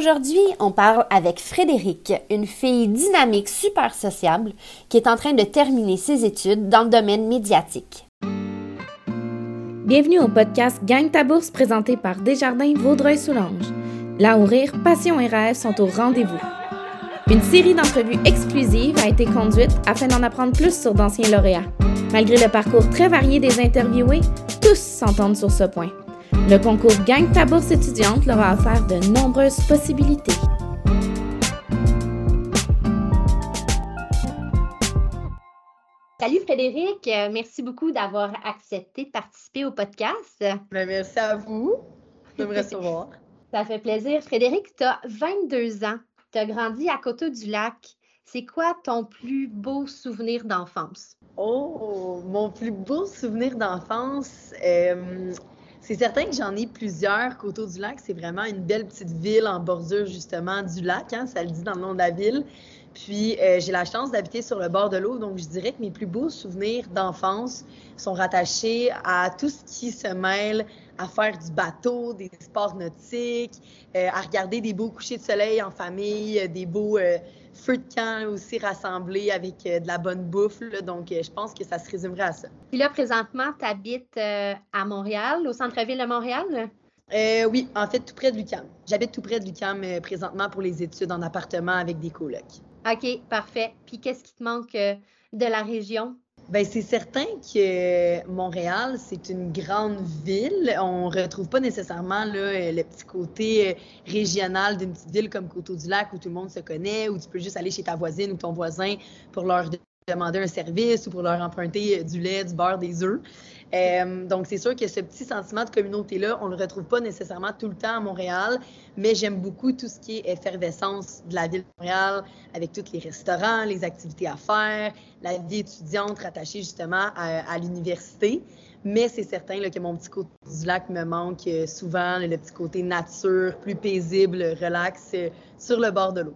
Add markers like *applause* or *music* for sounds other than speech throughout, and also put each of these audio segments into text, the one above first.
Aujourd'hui, on parle avec Frédéric, une fille dynamique, super sociable, qui est en train de terminer ses études dans le domaine médiatique. Bienvenue au podcast Gagne ta bourse présenté par Desjardins Vaudreuil-Soulanges. Là où rire, passion et rêve sont au rendez-vous. Une série d'entrevues exclusives a été conduite afin d'en apprendre plus sur d'anciens lauréats. Malgré le parcours très varié des interviewés, tous s'entendent sur ce point. Le concours Gagne ta bourse étudiante leur a offert de nombreuses possibilités. Salut Frédéric, euh, merci beaucoup d'avoir accepté de participer au podcast. Ben, merci à vous de me recevoir. *laughs* Ça fait plaisir. Frédéric, tu as 22 ans, tu as grandi à Coteau-du-Lac. C'est quoi ton plus beau souvenir d'enfance? Oh, mon plus beau souvenir d'enfance, euh, c'est certain que j'en ai plusieurs. Coteau du Lac, c'est vraiment une belle petite ville en bordure justement du lac, hein, ça le dit dans le nom de la ville. Puis euh, j'ai la chance d'habiter sur le bord de l'eau, donc je dirais que mes plus beaux souvenirs d'enfance sont rattachés à tout ce qui se mêle à faire du bateau, des sports nautiques, euh, à regarder des beaux couchers de soleil en famille, des beaux euh, feu de camp aussi rassemblés avec euh, de la bonne bouffe. donc, euh, je pense que ça se résumerait à ça. Puis là, présentement, tu habites euh, à Montréal, au centre-ville de Montréal? oui, en fait, tout près de l'UQAM. J'habite tout près de l'UQAM présentement pour les études en appartement avec des colocs. OK, parfait. Puis qu'est-ce qui te manque de la région? Bien, c'est certain que Montréal, c'est une grande ville. On retrouve pas nécessairement là, le petit côté régional d'une petite ville comme Coteau-du-Lac où tout le monde se connaît, où tu peux juste aller chez ta voisine ou ton voisin pour leur demander un service ou pour leur emprunter du lait, du beurre, des œufs. Euh, donc, c'est sûr que ce petit sentiment de communauté-là, on ne le retrouve pas nécessairement tout le temps à Montréal, mais j'aime beaucoup tout ce qui est effervescence de la ville de Montréal, avec tous les restaurants, les activités à faire, la vie étudiante rattachée justement à, l'université. Mais c'est certain que mon petit côté du lac me manque souvent, le petit côté nature, plus paisible, relax, euh, sur le bord de l'eau.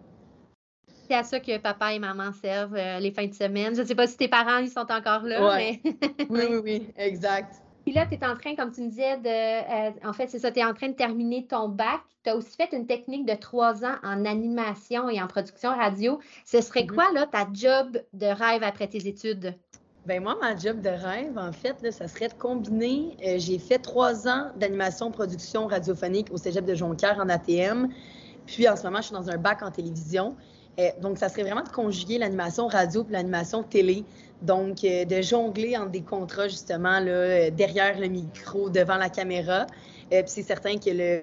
C'est à ça que papa et maman servent euh, les fins de semaine. Je ne sais pas si tes parents, ils sont encore là, mais... *laughs* oui, oui, oui, exact. Puis là, tu es en train, comme tu me disais, de. Euh, en fait, c'est ça, tu es en train de terminer ton bac. Tu as aussi fait une technique de trois ans en animation et en production radio. Ce serait mm-hmm. quoi, là, ta job de rêve après tes études? Ben moi, ma job de rêve, en fait, là, ça serait de combiner. Euh, j'ai fait trois ans d'animation production radiophonique au cégep de Jonquière en ATM. Puis en ce moment, je suis dans un bac en télévision. Euh, donc, ça serait vraiment de conjuguer l'animation radio et l'animation télé. Donc, euh, de jongler entre des contrats, justement, là, euh, derrière le micro, devant la caméra. puis c'est certain que le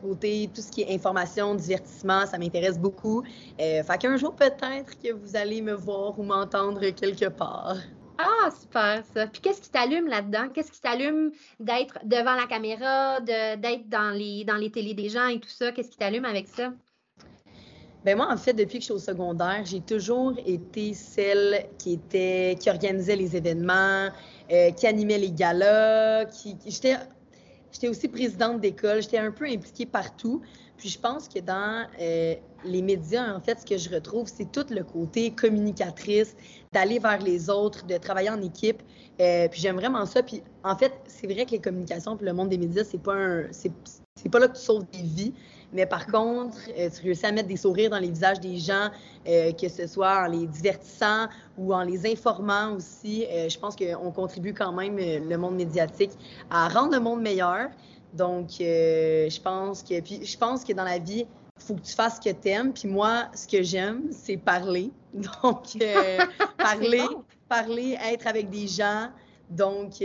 côté, tout ce qui est information, divertissement, ça m'intéresse beaucoup. fait qu'un jour, peut-être que vous allez me voir ou m'entendre quelque part. Ah, super ça. Puis qu'est-ce qui t'allume là-dedans? Qu'est-ce qui t'allume d'être devant la caméra, d'être dans les, dans les télés des gens et tout ça? Qu'est-ce qui t'allume avec ça? Ben moi, en fait, depuis que je suis au secondaire, j'ai toujours été celle qui était, qui organisait les événements, euh, qui animait les galas, qui, j'étais, j'étais aussi présidente d'école, j'étais un peu impliquée partout. Puis je pense que dans euh, les médias, en fait, ce que je retrouve, c'est tout le côté communicatrice, d'aller vers les autres, de travailler en équipe. Euh, puis j'aime vraiment ça. Puis en fait, c'est vrai que les communications, puis le monde des médias, c'est pas un, c'est, c'est pas là que tu sauves des vies, mais par contre, euh, tu réussis à mettre des sourires dans les visages des gens, euh, que ce soit en les divertissant ou en les informant aussi. Euh, je pense qu'on contribue quand même, le monde médiatique, à rendre le monde meilleur. Donc, je pense que, puis je pense que dans la vie, il faut que tu fasses ce que tu aimes. Puis moi, ce que j'aime, c'est parler. *laughs* Donc, *laughs* parler, parler, être avec des gens. Donc,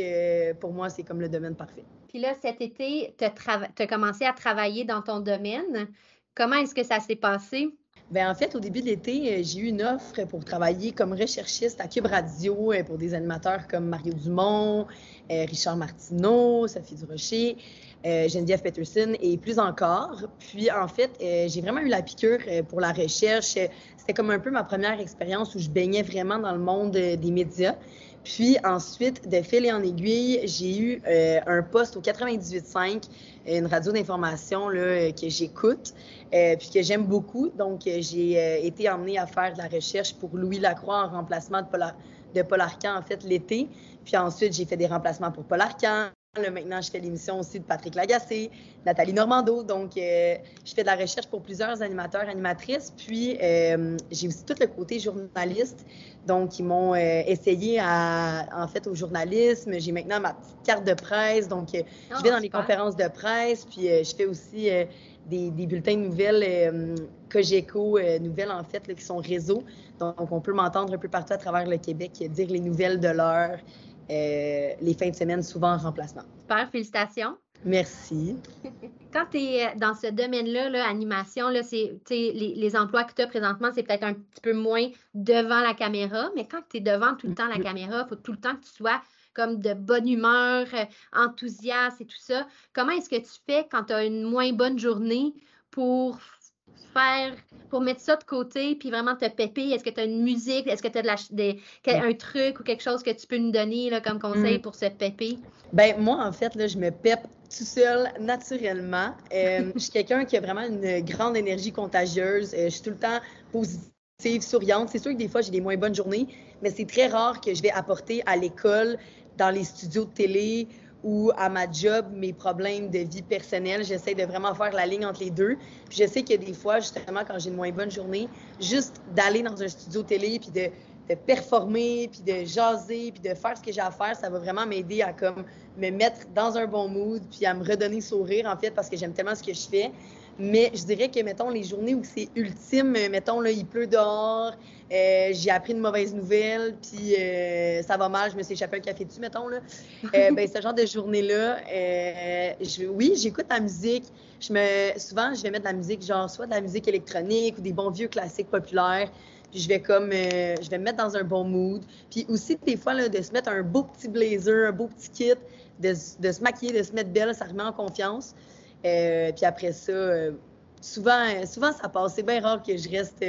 pour moi, c'est comme le domaine parfait. Puis là, cet été, tu as, commencé à travailler dans ton domaine. Comment est-ce que ça s'est passé? Bien, en fait, au début de l'été, euh, j'ai eu une offre pour travailler comme recherchiste à Cube Radio euh, pour des animateurs comme Mario Dumont, euh, Richard Martineau, Sophie Durocher, Geneviève Peterson et plus encore. Puis, en fait, j'ai vraiment eu la piqûre pour la recherche. C'était comme un peu ma première expérience où je baignais vraiment dans le monde des médias. Puis ensuite, de fil et en aiguille, j'ai eu euh, un poste au 98.5, une radio d'information euh, que j'écoute, euh, puis que j'aime beaucoup. Donc, j'ai été emmenée à faire de la recherche pour Louis Lacroix en remplacement de Paul, de Paul Arcan, en fait, l'été. Puis ensuite, j'ai fait des remplacements pour Paul Arcan, maintenant, je fais l'émission aussi de Patrick Lagacé, Nathalie Normando. Donc, euh, je fais de la recherche pour plusieurs animateurs, animatrices. Puis, euh, j'ai aussi tout le côté journaliste. Donc, ils m'ont euh, essayé à, en fait, au journalisme. J'ai maintenant ma petite carte de presse. Donc, je Ah, vais dans les conférences de presse. Puis, je fais aussi des, des, bulletins de nouvelles, Cogeco nouvelles, en fait, là, qui sont réseau. Donc, on peut m'entendre un peu partout à travers le Québec dire les nouvelles de l'heure. Euh, les fins de semaine, souvent en remplacement. Super, félicitations. Merci. *laughs* Quand tu es dans ce domaine-là, là, animation, là, c'est, les, les emplois que tu as présentement, c'est peut-être un petit peu moins devant la caméra, mais quand tu es devant tout le temps la caméra, il faut tout le temps que tu sois comme de bonne humeur, euh, enthousiaste et tout ça. Comment est-ce que tu fais quand tu as une moins bonne journée pour faire, pour mettre ça de côté, puis vraiment te péper? Est-ce que tu as une musique? Est-ce que tu as de la, des, un truc ou quelque chose que tu peux nous donner là, comme conseil Mm. pour se péper? Ben moi, en fait, là, je me pepe tout seul, naturellement. Euh, *laughs* je suis quelqu'un qui a vraiment une grande énergie contagieuse. Euh, je suis tout le temps positive, souriante. C'est sûr que des fois, j'ai des moins bonnes journées, mais c'est très rare que je vais apporter à l'école, dans les studios de télé ou à ma job mes problèmes de vie personnelle. J'essaie de vraiment faire la ligne entre les deux. Puis je sais que des fois, justement, quand j'ai une moins bonne journée, juste d'aller dans un studio télé puis de, de performer, puis de jaser, puis de faire ce que j'ai à faire, ça va vraiment m'aider à comme me mettre dans un bon mood, puis à me redonner sourire, en fait, parce que j'aime tellement ce que je fais. Mais je dirais que, mettons, les journées où c'est ultime, mettons, là, il pleut dehors, euh, j'ai appris une mauvaise nouvelle, puis euh, ça va mal, je me suis échappé un café dessus, mettons, là. Euh, *laughs* ben, ce genre de journée-là, euh, oui, j'écoute la musique. Je me, souvent, je vais mettre de la musique, genre, soit de la musique électronique ou des bons vieux classiques populaires. Puis je vais comme, euh, je vais me mettre dans un bon mood. Puis aussi, des fois, là, de se mettre un beau petit blazer, un beau petit kit, de, de se maquiller, de se mettre belle, ça remet en confiance. Euh, puis après ça, euh, souvent, souvent, ça passe. C'est bien rare que je reste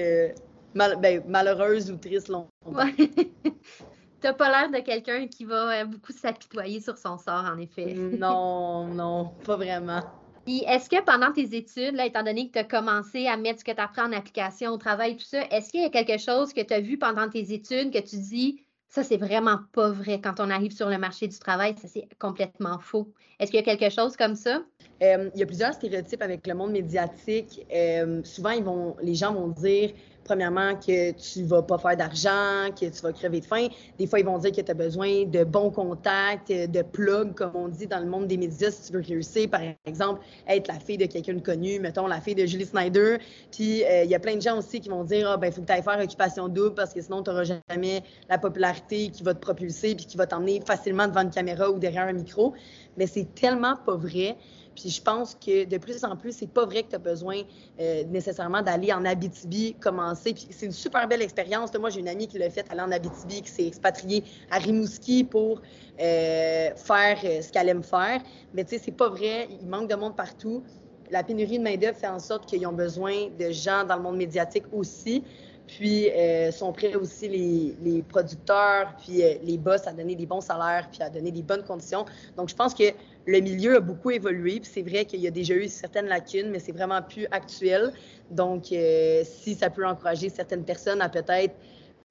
mal, ben, malheureuse ou triste longtemps. Ouais. *laughs* T'as pas l'air de quelqu'un qui va beaucoup s'apitoyer sur son sort, en effet. Non, non, pas vraiment. Est-ce que pendant tes études, étant donné que tu as commencé à mettre ce que tu apprends en application au travail, tout ça, est-ce qu'il y a quelque chose que tu as vu pendant tes études que tu dis ça, c'est vraiment pas vrai quand on arrive sur le marché du travail, ça c'est complètement faux? Est-ce qu'il y a quelque chose comme ça? Euh, il y a plusieurs stéréotypes avec le monde médiatique. Euh, souvent, ils vont, les gens vont dire, premièrement, que tu vas pas faire d'argent, que tu vas crever de faim. Des fois, ils vont dire que tu as besoin de bons contacts, de plugs, comme on dit dans le monde des médias, si tu veux réussir. Par exemple, être la fille de quelqu'un de connu, mettons la fille de Julie Snyder. Puis, euh, il y a plein de gens aussi qui vont dire, ah, ben, il faut que tu ailles faire occupation double parce que sinon, tu n'auras jamais la popularité qui va te propulser puis qui va t'emmener facilement devant une caméra ou derrière un micro. Mais c'est tellement pas vrai. Puis je pense que de plus en plus, c'est pas vrai que tu as besoin euh, nécessairement d'aller en Abitibi commencer. Puis c'est une super belle expérience. Moi, j'ai une amie qui l'a fait aller en Abitibi, qui s'est expatriée à Rimouski pour euh, faire euh, ce qu'elle aime faire. Mais tu sais, c'est pas vrai. Il manque de monde partout. La pénurie de main-d'œuvre fait en sorte qu'ils ont besoin de gens dans le monde médiatique aussi. Puis euh, sont prêts aussi les, les producteurs, puis euh, les boss à donner des bons salaires, puis à donner des bonnes conditions. Donc, je pense que le milieu a beaucoup évolué. Puis c'est vrai qu'il y a déjà eu certaines lacunes, mais c'est vraiment plus actuel. Donc, euh, si ça peut encourager certaines personnes à peut-être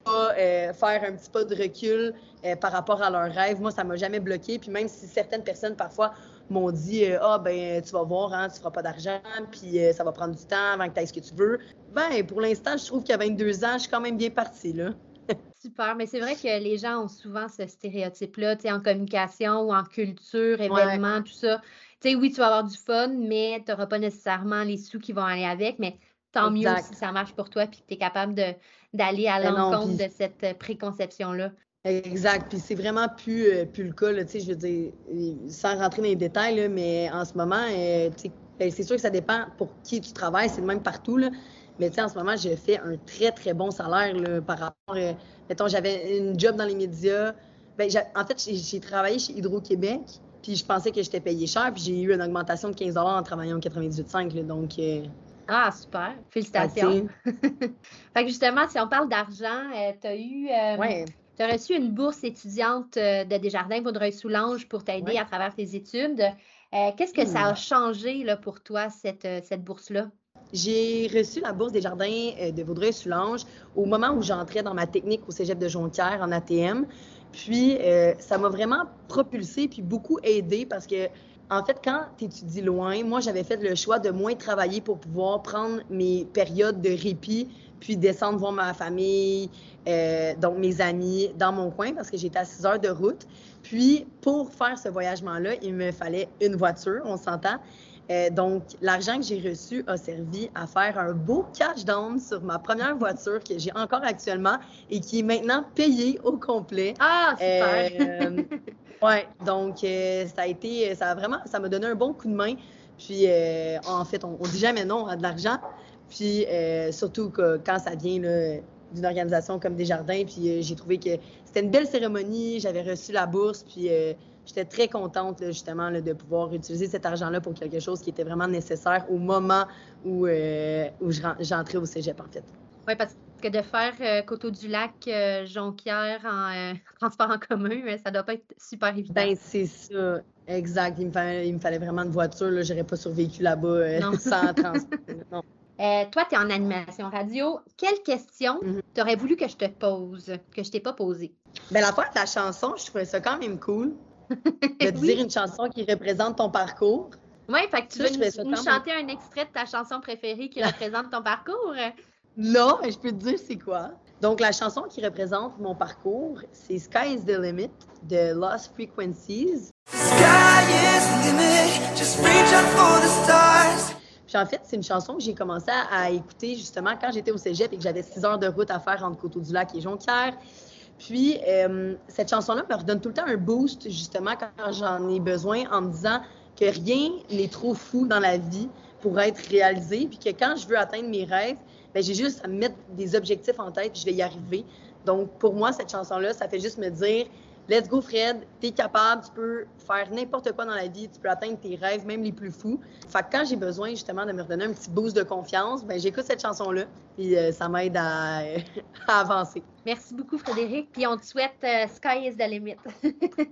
pas euh, faire un petit pas de recul euh, par rapport à leurs rêves, moi, ça m'a jamais bloqué. Puis même si certaines personnes, parfois, m'ont dit Ah, ben, tu vas voir, hein, tu feras pas d'argent, puis euh, ça va prendre du temps avant que tu aies ce que tu veux. Ben, pour l'instant, je trouve qu'à 22 ans, je suis quand même bien partie, là. *laughs* Super, mais c'est vrai que les gens ont souvent ce stéréotype-là, tu sais, en communication ou en culture, événements, ouais. tout ça. Tu sais, oui, tu vas avoir du fun, mais tu n'auras pas nécessairement les sous qui vont aller avec, mais tant exact. mieux si ça marche pour toi puis que tu es capable d'aller à l'encontre de cette préconception-là. Exact. Puis c'est vraiment plus, euh, plus le cas, là, je veux dire, sans rentrer dans les détails, là, mais en ce moment, euh, ben, c'est sûr que ça dépend pour qui tu travailles, c'est le même partout, là. Mais en ce moment, je fais un très, très bon salaire là, par rapport. Euh, mettons, j'avais une job dans les médias. Ben, en fait, j'ai travaillé chez Hydro-Québec, puis je pensais que j'étais payé cher, puis j'ai eu une augmentation de 15 en travaillant au 98,5. Donc. Euh, ah, super. Félicitations. *laughs* fait que justement, si on parle d'argent, euh, tu as eu. ouais. Tu as reçu une bourse étudiante de Desjardins? Vaudreuil-Soulanges pour t'aider ouais. à travers tes études. Qu'est-ce que ça a changé là, pour toi, cette, cette bourse-là? J'ai reçu la bourse des jardins de Vaudreuil-Soulanges au moment où j'entrais dans ma technique au cégep de Jonquière en ATM. Puis, euh, ça m'a vraiment propulsé puis beaucoup aidé parce que, en fait, quand tu étudies loin, moi, j'avais fait le choix de moins travailler pour pouvoir prendre mes périodes de répit puis descendre voir ma famille, euh, donc mes amis dans mon coin parce que j'étais à 6 heures de route. Puis, pour faire ce voyagement-là, il me fallait une voiture, on s'entend. Euh, donc, l'argent que j'ai reçu a servi à faire un beau cash down sur ma première voiture que j'ai encore actuellement et qui est maintenant payée au complet. Ah, super! Euh, ouais, donc euh, ça a été, ça a vraiment, ça m'a donné un bon coup de main. Puis, en fait, on, ne dit jamais non à de l'argent. Puis, surtout que, quand ça vient d'une organisation comme Desjardins, puis j'ai trouvé que c'était une belle cérémonie, j'avais reçu la bourse, puis j'étais très contente justement de pouvoir utiliser cet argent-là pour quelque chose qui était vraiment nécessaire au moment où, euh, où j'entrais au cégep, en fait. Oui, parce que de faire euh, Coteau-du-Lac, euh, Jonquière en *laughs* transport en commun, ça doit pas être super évident. Ben, c'est ça. Exact. Il me, fallait, il me fallait vraiment une voiture. Je n'aurais pas survécu là-bas *laughs* sans transport. Toi, tu es en animation radio. Quelle question mm-hmm. tu aurais voulu que je te pose, que je t'ai pas posée? Ben, la fois de la chanson, je trouvais ça quand même cool. de *laughs* dire une chanson qui représente ton parcours. Oui, fait que tu veux nous, chanter un extrait de ta chanson préférée qui *laughs* représente ton parcours? Non, mais je peux te dire c'est quoi. Donc, la chanson qui représente mon parcours, c'est Sky is the Limit de Lost Frequencies. Sky is the limit, just reach out for the stars. Puis en fait, c'est une chanson que j'ai commencé à, écouter justement quand j'étais au cégep et que j'avais six heures de route à faire entre Coteau-du-Lac et Jonquière. Puis, euh, cette chanson-là me redonne tout le temps un boost, justement, quand j'en ai besoin, en me disant que rien n'est trop fou dans la vie pour être réalisé, puis que quand je veux atteindre mes rêves, ben, j'ai juste à mettre des objectifs en tête, puis je vais y arriver. Donc, pour moi, cette chanson-là, ça fait juste me dire Let's go, Fred. T'es capable, tu peux faire n'importe quoi dans la vie, tu peux atteindre tes rêves, même les plus fous. Fait que quand j'ai besoin justement de me redonner un petit boost de confiance, ben j'écoute cette chanson-là, puis euh, ça m'aide à, *laughs* avancer. Merci beaucoup, Frédéric. Puis on te souhaite euh, Sky is the limit. *laughs*